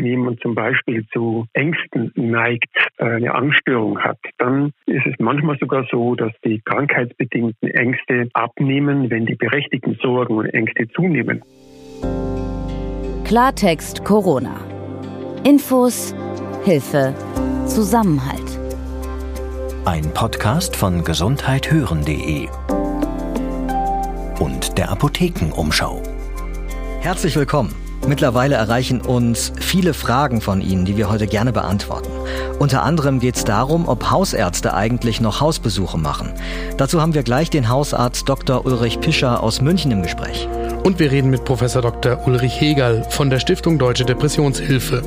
Wenn jemand zum Beispiel zu Ängsten neigt, äh, eine Angststörung hat, dann ist es manchmal sogar so, dass die krankheitsbedingten Ängste abnehmen, wenn die berechtigten Sorgen und Ängste zunehmen. Klartext Corona. Infos, Hilfe, Zusammenhalt. Ein Podcast von gesundheithören.de und der Apothekenumschau. Herzlich willkommen. Mittlerweile erreichen uns viele Fragen von Ihnen, die wir heute gerne beantworten. Unter anderem geht es darum, ob Hausärzte eigentlich noch Hausbesuche machen. Dazu haben wir gleich den Hausarzt Dr. Ulrich Pischer aus München im Gespräch. Und wir reden mit Professor Dr. Ulrich Hegel von der Stiftung Deutsche Depressionshilfe.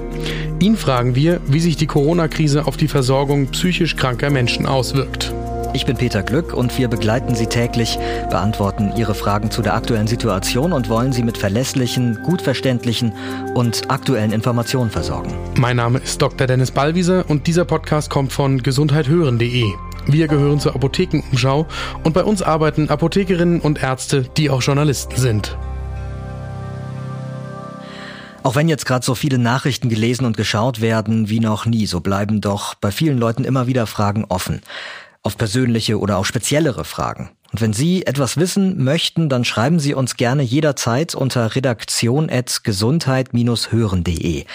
Ihn fragen wir, wie sich die Corona-Krise auf die Versorgung psychisch kranker Menschen auswirkt. Ich bin Peter Glück und wir begleiten Sie täglich, beantworten Ihre Fragen zu der aktuellen Situation und wollen Sie mit verlässlichen, gut verständlichen und aktuellen Informationen versorgen. Mein Name ist Dr. Dennis Ballwieser und dieser Podcast kommt von gesundheithören.de. Wir gehören zur Apothekenumschau und bei uns arbeiten Apothekerinnen und Ärzte, die auch Journalisten sind. Auch wenn jetzt gerade so viele Nachrichten gelesen und geschaut werden wie noch nie, so bleiben doch bei vielen Leuten immer wieder Fragen offen auf persönliche oder auch speziellere Fragen. Und wenn Sie etwas wissen möchten, dann schreiben Sie uns gerne jederzeit unter redaktion.gesundheit-hören.de.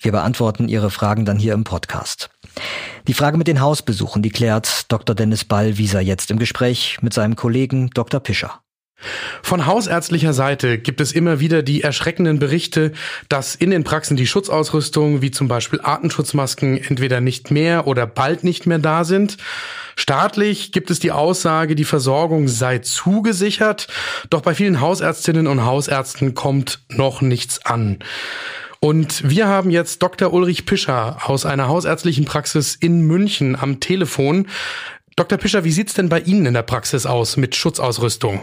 Wir beantworten Ihre Fragen dann hier im Podcast. Die Frage mit den Hausbesuchen, die klärt Dr. Dennis Ballwieser jetzt im Gespräch mit seinem Kollegen Dr. Pischer. Von hausärztlicher Seite gibt es immer wieder die erschreckenden Berichte, dass in den Praxen die Schutzausrüstung, wie zum Beispiel Artenschutzmasken, entweder nicht mehr oder bald nicht mehr da sind. Staatlich gibt es die Aussage, die Versorgung sei zugesichert, doch bei vielen Hausärztinnen und Hausärzten kommt noch nichts an. Und wir haben jetzt Dr. Ulrich Pischer aus einer hausärztlichen Praxis in München am Telefon. Dr. Pischer, wie sieht's denn bei Ihnen in der Praxis aus mit Schutzausrüstung?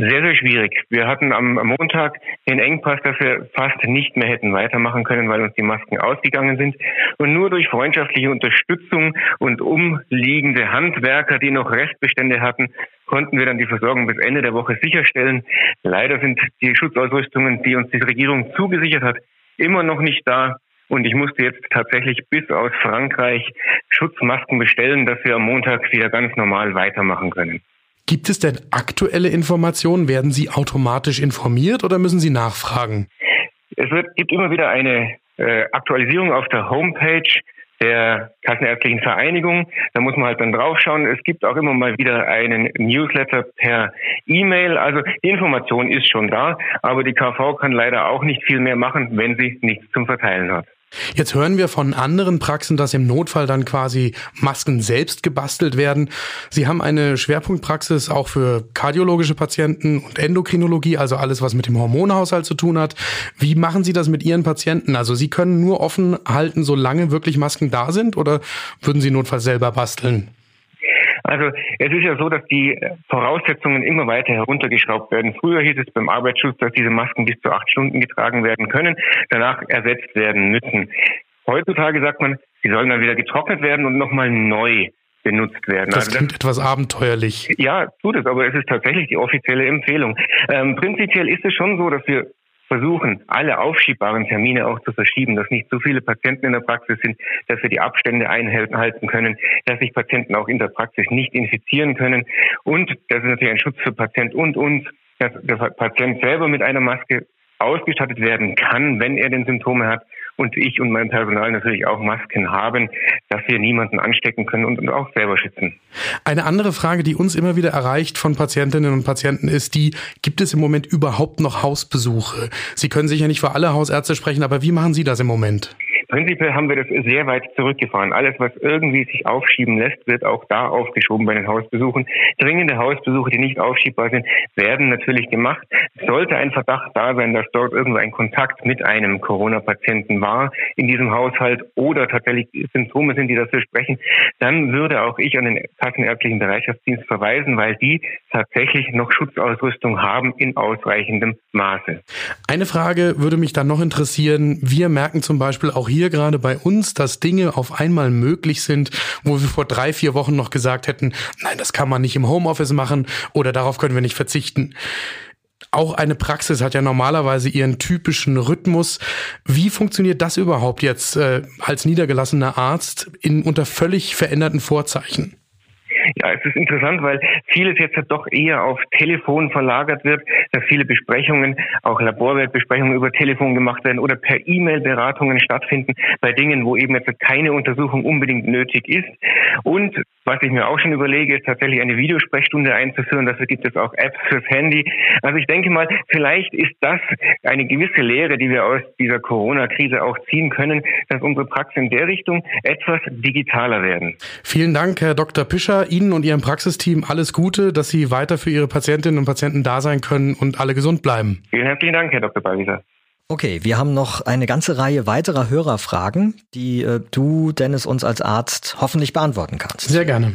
Sehr, sehr schwierig. Wir hatten am Montag den Engpass, dass wir fast nicht mehr hätten weitermachen können, weil uns die Masken ausgegangen sind. Und nur durch freundschaftliche Unterstützung und umliegende Handwerker, die noch Restbestände hatten, konnten wir dann die Versorgung bis Ende der Woche sicherstellen. Leider sind die Schutzausrüstungen, die uns die Regierung zugesichert hat, immer noch nicht da. Und ich musste jetzt tatsächlich bis aus Frankreich Schutzmasken bestellen, dass wir am Montag wieder ganz normal weitermachen können. Gibt es denn aktuelle Informationen? Werden Sie automatisch informiert oder müssen Sie nachfragen? Es wird, gibt immer wieder eine äh, Aktualisierung auf der Homepage der Kassenärztlichen Vereinigung. Da muss man halt dann draufschauen. Es gibt auch immer mal wieder einen Newsletter per E-Mail. Also die Information ist schon da, aber die KV kann leider auch nicht viel mehr machen, wenn sie nichts zum Verteilen hat. Jetzt hören wir von anderen Praxen, dass im Notfall dann quasi Masken selbst gebastelt werden. Sie haben eine Schwerpunktpraxis auch für kardiologische Patienten und Endokrinologie, also alles, was mit dem Hormonhaushalt zu tun hat. Wie machen Sie das mit Ihren Patienten? Also Sie können nur offen halten, solange wirklich Masken da sind oder würden Sie notfalls selber basteln? Also es ist ja so, dass die Voraussetzungen immer weiter heruntergeschraubt werden. Früher hieß es beim Arbeitsschutz, dass diese Masken bis zu acht Stunden getragen werden können, danach ersetzt werden müssen. Heutzutage sagt man, sie sollen dann wieder getrocknet werden und nochmal neu benutzt werden. Das also klingt etwas abenteuerlich. Ja, tut es, aber es ist tatsächlich die offizielle Empfehlung. Ähm, prinzipiell ist es schon so, dass wir versuchen, alle aufschiebbaren Termine auch zu verschieben, dass nicht so viele Patienten in der Praxis sind, dass wir die Abstände einhalten können, dass sich Patienten auch in der Praxis nicht infizieren können. Und das ist natürlich ein Schutz für Patient und uns, dass der Patient selber mit einer Maske ausgestattet werden kann, wenn er den Symptome hat und ich und mein Personal natürlich auch Masken haben, dass wir niemanden anstecken können und auch selber schützen. Eine andere Frage, die uns immer wieder erreicht von Patientinnen und Patienten ist die, gibt es im Moment überhaupt noch Hausbesuche? Sie können sicher nicht für alle Hausärzte sprechen, aber wie machen Sie das im Moment? Prinzipiell haben wir das sehr weit zurückgefahren. Alles, was irgendwie sich aufschieben lässt, wird auch da aufgeschoben bei den Hausbesuchen. Dringende Hausbesuche, die nicht aufschiebbar sind, werden natürlich gemacht. Sollte ein Verdacht da sein, dass dort irgendwo ein Kontakt mit einem Corona-Patienten war in diesem Haushalt oder tatsächlich Symptome sind, die dafür sprechen, dann würde auch ich an den kassenärztlichen Bereitschaftsdienst verweisen, weil die tatsächlich noch Schutzausrüstung haben in ausreichendem Maße. Eine Frage würde mich dann noch interessieren. Wir merken zum Beispiel auch hier hier gerade bei uns, dass Dinge auf einmal möglich sind, wo wir vor drei, vier Wochen noch gesagt hätten, nein, das kann man nicht im Homeoffice machen oder darauf können wir nicht verzichten. Auch eine Praxis hat ja normalerweise ihren typischen Rhythmus. Wie funktioniert das überhaupt jetzt äh, als niedergelassener Arzt in unter völlig veränderten Vorzeichen? Ja, es ist interessant, weil vieles jetzt doch eher auf Telefon verlagert wird, dass viele Besprechungen, auch Laborwertbesprechungen über Telefon gemacht werden oder per E-Mail Beratungen stattfinden bei Dingen, wo eben jetzt keine Untersuchung unbedingt nötig ist. Und was ich mir auch schon überlege, ist tatsächlich eine Videosprechstunde einzuführen. Dafür gibt es auch Apps fürs Handy. Also ich denke mal, vielleicht ist das eine gewisse Lehre, die wir aus dieser Corona-Krise auch ziehen können, dass unsere Praxen in der Richtung etwas digitaler werden. Vielen Dank, Herr Dr. Pischer. Ihnen und Ihrem Praxisteam alles Gute, dass Sie weiter für Ihre Patientinnen und Patienten da sein können und alle gesund bleiben. Vielen herzlichen Dank, Herr Dr. Balliser. Okay, wir haben noch eine ganze Reihe weiterer Hörerfragen, die äh, du, Dennis, uns als Arzt hoffentlich beantworten kannst. Sehr gerne.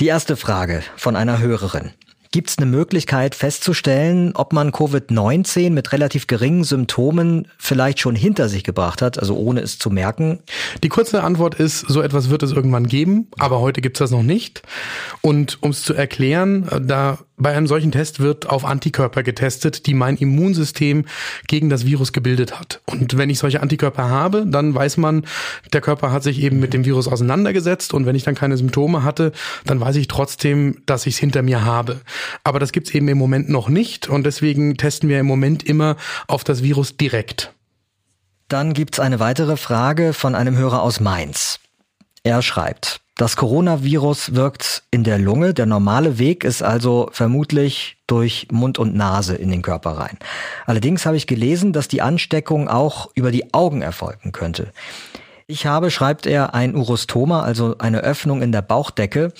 Die erste Frage von einer Hörerin. Gibt es eine Möglichkeit festzustellen, ob man Covid-19 mit relativ geringen Symptomen vielleicht schon hinter sich gebracht hat, also ohne es zu merken? Die kurze Antwort ist, so etwas wird es irgendwann geben, aber heute gibt es das noch nicht. Und um es zu erklären, da bei einem solchen Test wird auf Antikörper getestet, die mein Immunsystem gegen das Virus gebildet hat. Und wenn ich solche Antikörper habe, dann weiß man, der Körper hat sich eben mit dem Virus auseinandergesetzt und wenn ich dann keine Symptome hatte, dann weiß ich trotzdem, dass ich es hinter mir habe. Aber das gibt's eben im Moment noch nicht und deswegen testen wir im Moment immer auf das Virus direkt. Dann gibt's eine weitere Frage von einem Hörer aus Mainz. Er schreibt, das Coronavirus wirkt in der Lunge. Der normale Weg ist also vermutlich durch Mund und Nase in den Körper rein. Allerdings habe ich gelesen, dass die Ansteckung auch über die Augen erfolgen könnte. Ich habe, schreibt er, ein Urostoma, also eine Öffnung in der Bauchdecke.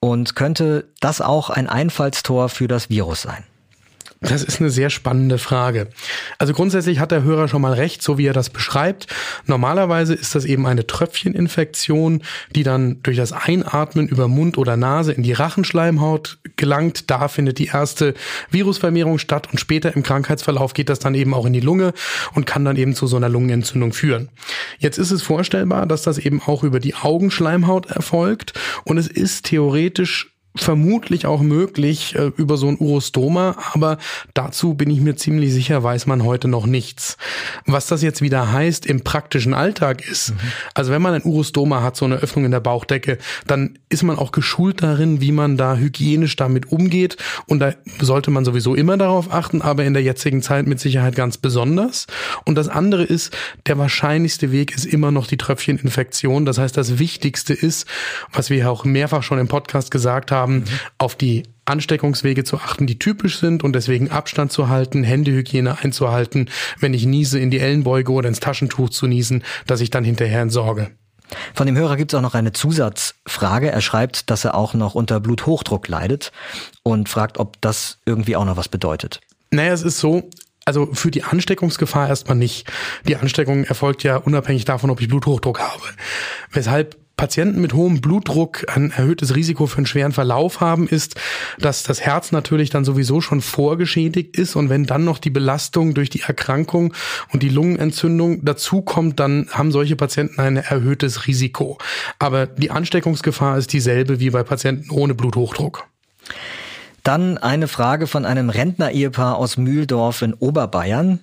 Und könnte das auch ein Einfallstor für das Virus sein? Das ist eine sehr spannende Frage. Also grundsätzlich hat der Hörer schon mal recht, so wie er das beschreibt. Normalerweise ist das eben eine Tröpfcheninfektion, die dann durch das Einatmen über Mund oder Nase in die Rachenschleimhaut gelangt. Da findet die erste Virusvermehrung statt und später im Krankheitsverlauf geht das dann eben auch in die Lunge und kann dann eben zu so einer Lungenentzündung führen. Jetzt ist es vorstellbar, dass das eben auch über die Augenschleimhaut erfolgt und es ist theoretisch vermutlich auch möglich äh, über so ein Urostoma, aber dazu bin ich mir ziemlich sicher, weiß man heute noch nichts. Was das jetzt wieder heißt im praktischen Alltag ist, mhm. also wenn man ein Urostoma hat, so eine Öffnung in der Bauchdecke, dann ist man auch geschult darin, wie man da hygienisch damit umgeht und da sollte man sowieso immer darauf achten, aber in der jetzigen Zeit mit Sicherheit ganz besonders. Und das andere ist, der wahrscheinlichste Weg ist immer noch die Tröpfcheninfektion. Das heißt, das Wichtigste ist, was wir auch mehrfach schon im Podcast gesagt haben, haben, mhm. auf die Ansteckungswege zu achten, die typisch sind und deswegen Abstand zu halten, Händehygiene einzuhalten, wenn ich niese, in die Ellenbeuge oder ins Taschentuch zu niesen, dass ich dann hinterher entsorge. Von dem Hörer gibt es auch noch eine Zusatzfrage. Er schreibt, dass er auch noch unter Bluthochdruck leidet und fragt, ob das irgendwie auch noch was bedeutet. Naja, es ist so, also für die Ansteckungsgefahr erstmal nicht. Die Ansteckung erfolgt ja unabhängig davon, ob ich Bluthochdruck habe. Weshalb Patienten mit hohem Blutdruck ein erhöhtes Risiko für einen schweren Verlauf haben, ist, dass das Herz natürlich dann sowieso schon vorgeschädigt ist und wenn dann noch die Belastung durch die Erkrankung und die Lungenentzündung dazukommt, dann haben solche Patienten ein erhöhtes Risiko. Aber die Ansteckungsgefahr ist dieselbe wie bei Patienten ohne Bluthochdruck. Dann eine Frage von einem Rentner-Ehepaar aus Mühldorf in Oberbayern.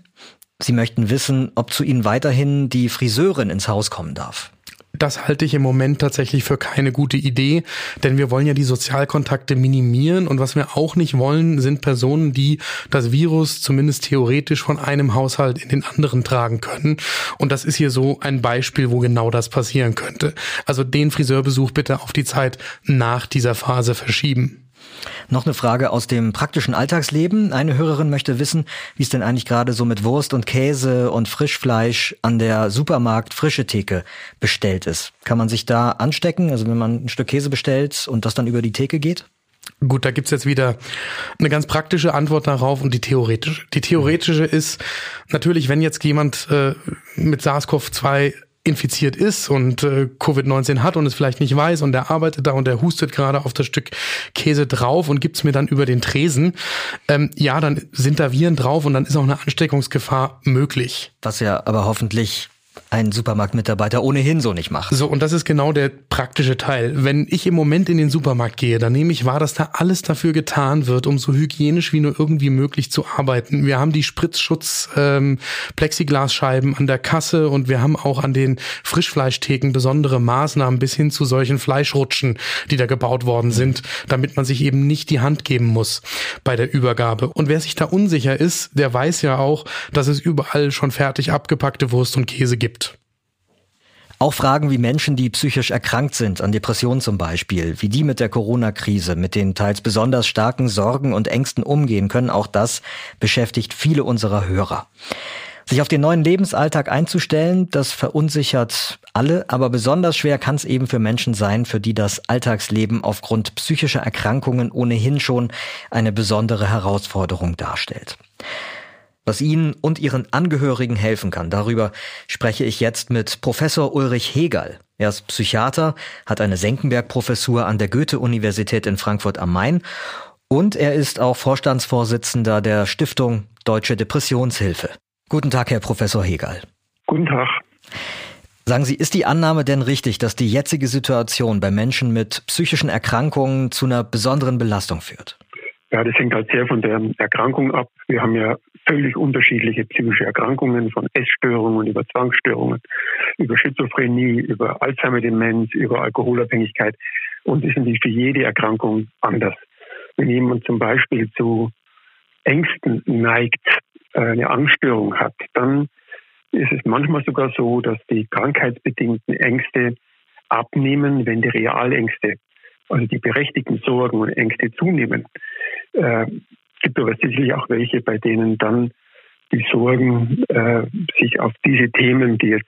Sie möchten wissen, ob zu Ihnen weiterhin die Friseurin ins Haus kommen darf das halte ich im Moment tatsächlich für keine gute Idee, denn wir wollen ja die Sozialkontakte minimieren und was wir auch nicht wollen, sind Personen, die das Virus zumindest theoretisch von einem Haushalt in den anderen tragen können. Und das ist hier so ein Beispiel, wo genau das passieren könnte. Also den Friseurbesuch bitte auf die Zeit nach dieser Phase verschieben. Noch eine Frage aus dem praktischen Alltagsleben. Eine Hörerin möchte wissen, wie es denn eigentlich gerade so mit Wurst und Käse und Frischfleisch an der Supermarkt frische Theke bestellt ist. Kann man sich da anstecken, also wenn man ein Stück Käse bestellt und das dann über die Theke geht? Gut, da gibt's jetzt wieder eine ganz praktische Antwort darauf und die theoretische. Die theoretische ist natürlich, wenn jetzt jemand äh, mit SARS-CoV-2 infiziert ist und äh, Covid-19 hat und es vielleicht nicht weiß und der arbeitet da und der hustet gerade auf das Stück Käse drauf und gibt's mir dann über den Tresen, ähm, ja, dann sind da Viren drauf und dann ist auch eine Ansteckungsgefahr möglich. Was ja aber hoffentlich ein Supermarktmitarbeiter ohnehin so nicht macht. So, und das ist genau der praktische Teil. Wenn ich im Moment in den Supermarkt gehe, dann nehme ich wahr, dass da alles dafür getan wird, um so hygienisch wie nur irgendwie möglich zu arbeiten. Wir haben die Spritzschutz ähm, Plexiglasscheiben an der Kasse und wir haben auch an den Frischfleischtheken besondere Maßnahmen bis hin zu solchen Fleischrutschen, die da gebaut worden sind, damit man sich eben nicht die Hand geben muss bei der Übergabe. Und wer sich da unsicher ist, der weiß ja auch, dass es überall schon fertig abgepackte Wurst und Käse gibt. Auch Fragen wie Menschen, die psychisch erkrankt sind, an Depressionen zum Beispiel, wie die mit der Corona-Krise, mit den teils besonders starken Sorgen und Ängsten umgehen können, auch das beschäftigt viele unserer Hörer. Sich auf den neuen Lebensalltag einzustellen, das verunsichert alle, aber besonders schwer kann es eben für Menschen sein, für die das Alltagsleben aufgrund psychischer Erkrankungen ohnehin schon eine besondere Herausforderung darstellt was Ihnen und Ihren Angehörigen helfen kann. Darüber spreche ich jetzt mit Professor Ulrich Hegel. Er ist Psychiater, hat eine Senckenberg-Professur an der Goethe-Universität in Frankfurt am Main und er ist auch Vorstandsvorsitzender der Stiftung Deutsche Depressionshilfe. Guten Tag, Herr Professor Hegel. Guten Tag. Sagen Sie, ist die Annahme denn richtig, dass die jetzige Situation bei Menschen mit psychischen Erkrankungen zu einer besonderen Belastung führt? Ja, das hängt halt sehr von der Erkrankung ab. Wir haben ja völlig unterschiedliche psychische Erkrankungen, von Essstörungen über Zwangsstörungen, über Schizophrenie, über Alzheimer-Demenz, über Alkoholabhängigkeit. Und ist natürlich für jede Erkrankung anders. Wenn jemand zum Beispiel zu Ängsten neigt, äh, eine Angststörung hat, dann ist es manchmal sogar so, dass die krankheitsbedingten Ängste abnehmen, wenn die Realängste, also die berechtigten Sorgen und Ängste zunehmen. Gibt aber sicherlich auch welche, bei denen dann die Sorgen äh, sich auf diese Themen, die jetzt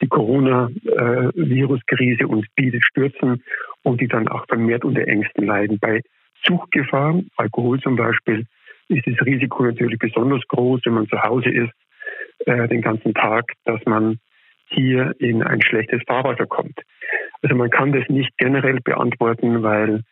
die Corona-Virus-Krise uns bietet, stürzen und die dann auch vermehrt unter Ängsten leiden. Bei Suchtgefahr, Alkohol zum Beispiel, ist das Risiko natürlich besonders groß, wenn man zu Hause ist, äh, den ganzen Tag, dass man hier in ein schlechtes Fahrwasser kommt. Also man kann das nicht generell beantworten, weil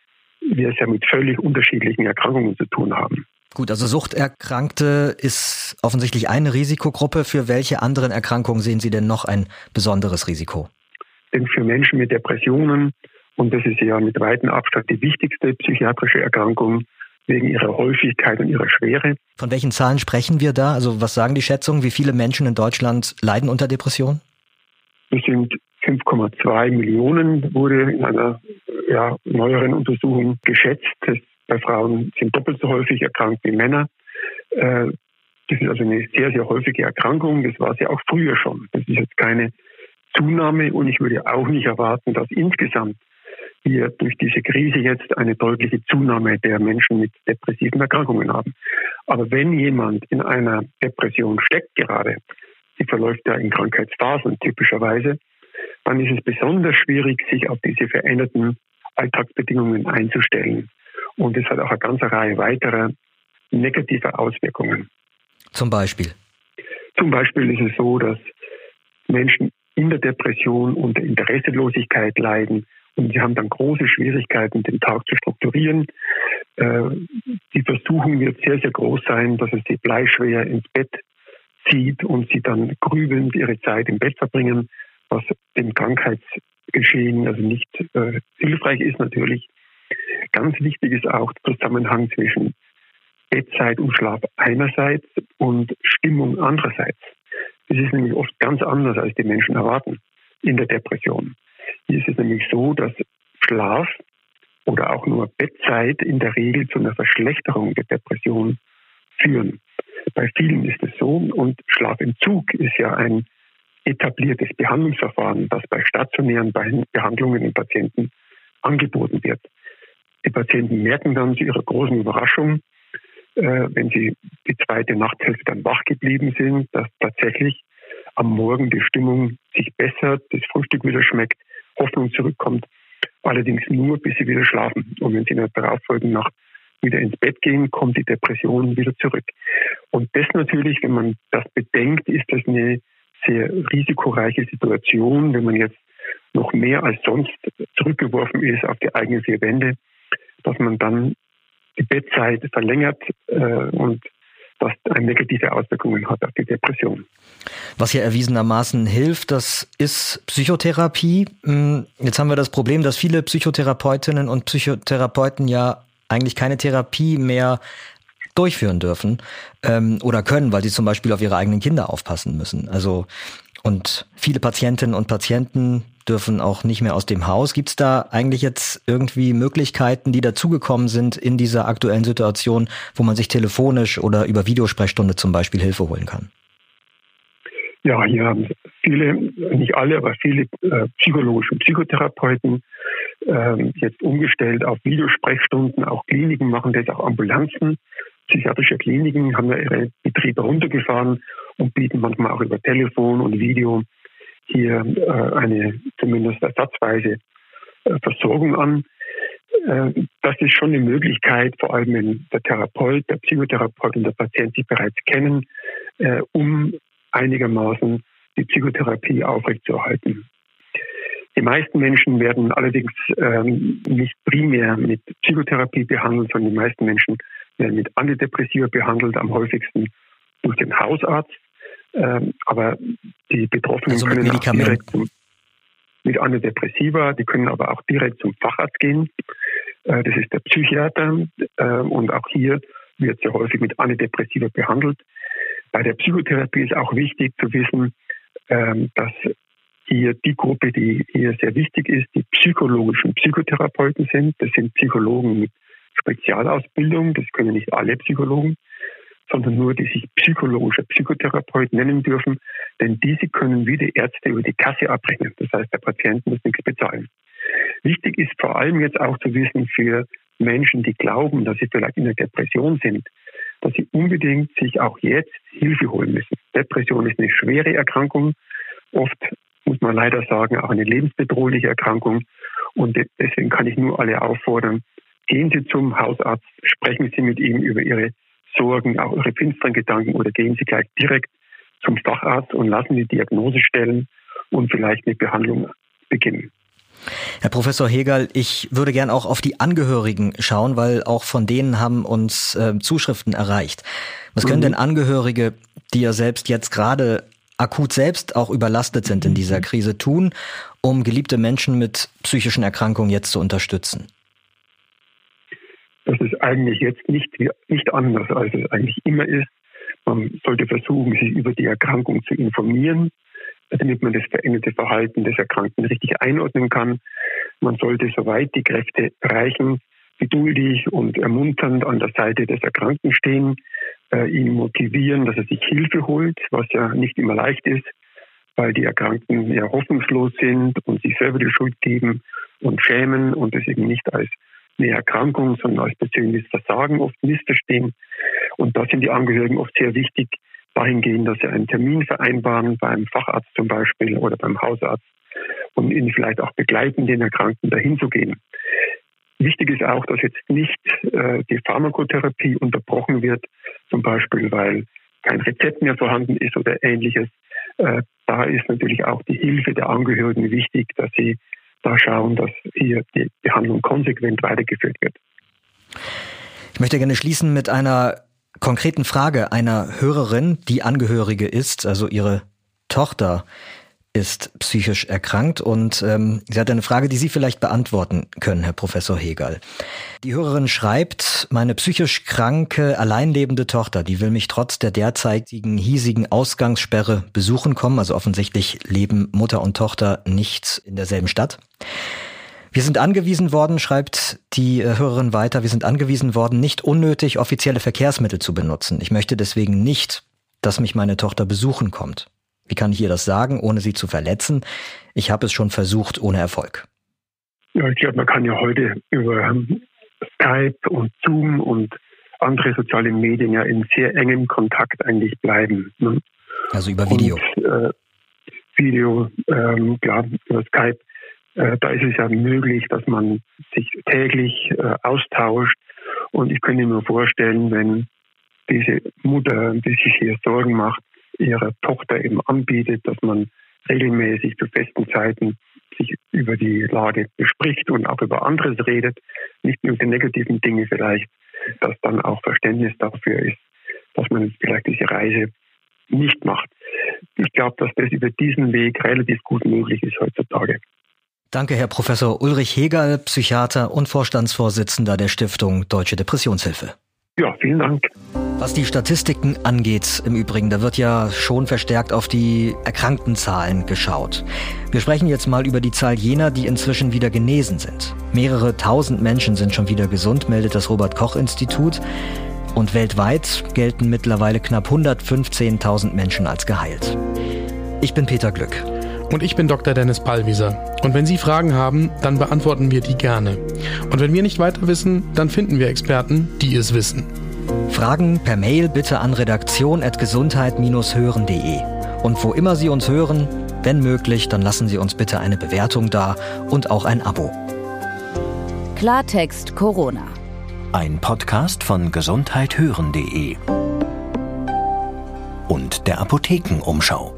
wir es ja mit völlig unterschiedlichen Erkrankungen zu tun haben. Gut, also Suchterkrankte ist offensichtlich eine Risikogruppe. Für welche anderen Erkrankungen sehen Sie denn noch ein besonderes Risiko? Denn für Menschen mit Depressionen, und das ist ja mit weitem Abstand die wichtigste psychiatrische Erkrankung, wegen ihrer Häufigkeit und ihrer Schwere. Von welchen Zahlen sprechen wir da? Also was sagen die Schätzungen? Wie viele Menschen in Deutschland leiden unter Depressionen? Es sind 5,2 Millionen, wurde in einer ja, neueren Untersuchung geschätzt. Das bei Frauen sind doppelt so häufig erkrankt wie Männer. Äh, das ist also eine sehr, sehr häufige Erkrankung. Das war sie auch früher schon. Das ist jetzt keine Zunahme und ich würde auch nicht erwarten, dass insgesamt wir durch diese Krise jetzt eine deutliche Zunahme der Menschen mit depressiven Erkrankungen haben. Aber wenn jemand in einer Depression steckt gerade, die verläuft ja in Krankheitsphasen typischerweise, dann ist es besonders schwierig, sich auf diese veränderten Alltagsbedingungen einzustellen. Und es hat auch eine ganze Reihe weiterer negativer Auswirkungen. Zum Beispiel? Zum Beispiel ist es so, dass Menschen in der Depression unter Interesselosigkeit leiden und sie haben dann große Schwierigkeiten, den Tag zu strukturieren. Äh, die Versuchung wird sehr, sehr groß sein, dass es sie bleischwer ins Bett zieht und sie dann grübelnd ihre Zeit im Bett verbringen, was dem Krankheitsgeschehen also nicht äh, hilfreich ist natürlich. Ganz wichtig ist auch der Zusammenhang zwischen Bettzeit und Schlaf einerseits und Stimmung andererseits. Das ist nämlich oft ganz anders, als die Menschen erwarten in der Depression. Hier ist es nämlich so, dass Schlaf oder auch nur Bettzeit in der Regel zu einer Verschlechterung der Depression führen. Bei vielen ist es so und Schlafentzug ist ja ein etabliertes Behandlungsverfahren, das bei stationären Behandlungen in Patienten angeboten wird. Die Patienten merken dann zu ihrer großen Überraschung, äh, wenn sie die zweite Nachthälfte dann wach geblieben sind, dass tatsächlich am Morgen die Stimmung sich bessert, das Frühstück wieder schmeckt, Hoffnung zurückkommt. Allerdings nur, bis sie wieder schlafen. Und wenn sie in der darauffolgenden Nacht wieder ins Bett gehen, kommt die Depression wieder zurück. Und das natürlich, wenn man das bedenkt, ist das eine sehr risikoreiche Situation, wenn man jetzt noch mehr als sonst zurückgeworfen ist auf die eigenen vier Wände dass man dann die Bettzeit verlängert äh, und das eine negative Auswirkungen hat auf die Depression. Was ja erwiesenermaßen hilft, das ist Psychotherapie. Hm, jetzt haben wir das Problem, dass viele Psychotherapeutinnen und Psychotherapeuten ja eigentlich keine Therapie mehr durchführen dürfen ähm, oder können, weil sie zum Beispiel auf ihre eigenen Kinder aufpassen müssen. Also und viele Patientinnen und Patienten dürfen auch nicht mehr aus dem Haus. Gibt es da eigentlich jetzt irgendwie Möglichkeiten, die dazugekommen sind in dieser aktuellen Situation, wo man sich telefonisch oder über Videosprechstunde zum Beispiel Hilfe holen kann? Ja, hier haben viele, nicht alle, aber viele äh, psychologische Psychotherapeuten äh, jetzt umgestellt auf Videosprechstunden. Auch Kliniken machen das, auch Ambulanzen. Psychiatrische Kliniken haben ja ihre Betriebe runtergefahren und bieten manchmal auch über Telefon und Video hier äh, eine zumindest ersatzweise äh, Versorgung an. Äh, das ist schon eine Möglichkeit, vor allem wenn der Therapeut, der Psychotherapeut und der Patient sich bereits kennen, äh, um einigermaßen die Psychotherapie aufrechtzuerhalten. Die meisten Menschen werden allerdings ähm, nicht primär mit Psychotherapie behandelt, sondern die meisten Menschen werden mit Antidepressiva behandelt, am häufigsten durch den Hausarzt. Ähm, aber die Betroffenen also können auch direkt zum, mit Antidepressiva, die können aber auch direkt zum Facharzt gehen. Äh, das ist der Psychiater äh, und auch hier wird sehr häufig mit Antidepressiva behandelt. Bei der Psychotherapie ist auch wichtig zu wissen, ähm, dass hier die Gruppe, die hier sehr wichtig ist, die psychologischen Psychotherapeuten sind. Das sind Psychologen mit Spezialausbildung, das können nicht alle Psychologen sondern nur die sich psychologische Psychotherapeut nennen dürfen, denn diese können wie die Ärzte über die Kasse abrechnen. Das heißt, der Patient muss nichts bezahlen. Wichtig ist vor allem jetzt auch zu wissen für Menschen, die glauben, dass sie vielleicht in der Depression sind, dass sie unbedingt sich auch jetzt Hilfe holen müssen. Depression ist eine schwere Erkrankung, oft muss man leider sagen, auch eine lebensbedrohliche Erkrankung. Und deswegen kann ich nur alle auffordern, gehen Sie zum Hausarzt, sprechen Sie mit ihm über Ihre Sorgen, auch Ihre finsteren Gedanken oder gehen Sie gleich direkt zum Facharzt und lassen die Diagnose stellen und vielleicht mit Behandlung beginnen. Herr Professor Hegel, ich würde gern auch auf die Angehörigen schauen, weil auch von denen haben uns äh, Zuschriften erreicht. Was können mhm. denn Angehörige, die ja selbst jetzt gerade akut selbst auch überlastet sind in dieser Krise, tun, um geliebte Menschen mit psychischen Erkrankungen jetzt zu unterstützen? Das ist eigentlich jetzt nicht, nicht anders, als es eigentlich immer ist. Man sollte versuchen, sich über die Erkrankung zu informieren, damit man das veränderte Verhalten des Erkrankten richtig einordnen kann. Man sollte, soweit die Kräfte reichen, geduldig und ermunternd an der Seite des Erkrankten stehen, äh, ihn motivieren, dass er sich Hilfe holt, was ja nicht immer leicht ist, weil die Erkrankten ja hoffnungslos sind und sich selber die Schuld geben und schämen und es eben nicht als eine Erkrankung, sondern als persönliches Versagen oft missverstehen. Und da sind die Angehörigen oft sehr wichtig, dahingehend, dass sie einen Termin vereinbaren, beim Facharzt zum Beispiel oder beim Hausarzt und ihn vielleicht auch begleiten, den Erkrankten dahin zu gehen. Wichtig ist auch, dass jetzt nicht äh, die Pharmakotherapie unterbrochen wird, zum Beispiel weil kein Rezept mehr vorhanden ist oder ähnliches. Äh, da ist natürlich auch die Hilfe der Angehörigen wichtig, dass sie da schauen, dass hier die Behandlung konsequent weitergeführt wird. Ich möchte gerne schließen mit einer konkreten Frage einer Hörerin, die Angehörige ist, also ihre Tochter ist psychisch erkrankt und ähm, sie hat eine Frage, die Sie vielleicht beantworten können, Herr Professor Hegel. Die Hörerin schreibt, meine psychisch kranke, alleinlebende Tochter, die will mich trotz der derzeitigen hiesigen Ausgangssperre besuchen kommen. Also offensichtlich leben Mutter und Tochter nicht in derselben Stadt. Wir sind angewiesen worden, schreibt die äh, Hörerin weiter, wir sind angewiesen worden, nicht unnötig offizielle Verkehrsmittel zu benutzen. Ich möchte deswegen nicht, dass mich meine Tochter besuchen kommt. Wie kann ich ihr das sagen, ohne sie zu verletzen? Ich habe es schon versucht, ohne Erfolg. Ja, ich glaube, man kann ja heute über Skype und Zoom und andere soziale Medien ja in sehr engem Kontakt eigentlich bleiben. Ne? Also über Video. Und, äh, Video, ähm, klar, über Skype. Äh, da ist es ja möglich, dass man sich täglich äh, austauscht. Und ich könnte mir vorstellen, wenn diese Mutter, die sich hier Sorgen macht, ihrer Tochter eben anbietet, dass man regelmäßig zu festen Zeiten sich über die Lage bespricht und auch über anderes redet, nicht nur die negativen Dinge vielleicht, dass dann auch Verständnis dafür ist, dass man vielleicht diese Reise nicht macht. Ich glaube, dass das über diesen Weg relativ gut möglich ist heutzutage. Danke, Herr Professor Ulrich Hegel, Psychiater und Vorstandsvorsitzender der Stiftung Deutsche Depressionshilfe. Ja, vielen Dank. Was die Statistiken angeht, im Übrigen, da wird ja schon verstärkt auf die Erkrankten-Zahlen geschaut. Wir sprechen jetzt mal über die Zahl jener, die inzwischen wieder genesen sind. Mehrere tausend Menschen sind schon wieder gesund, meldet das Robert Koch Institut. Und weltweit gelten mittlerweile knapp 115.000 Menschen als geheilt. Ich bin Peter Glück. Und ich bin Dr. Dennis Ballwieser. Und wenn Sie Fragen haben, dann beantworten wir die gerne. Und wenn wir nicht weiter wissen, dann finden wir Experten, die es wissen. Fragen per Mail bitte an redaktion.gesundheit-hören.de. Und wo immer Sie uns hören, wenn möglich, dann lassen Sie uns bitte eine Bewertung da und auch ein Abo. Klartext Corona. Ein Podcast von gesundheithören.de und der Apothekenumschau.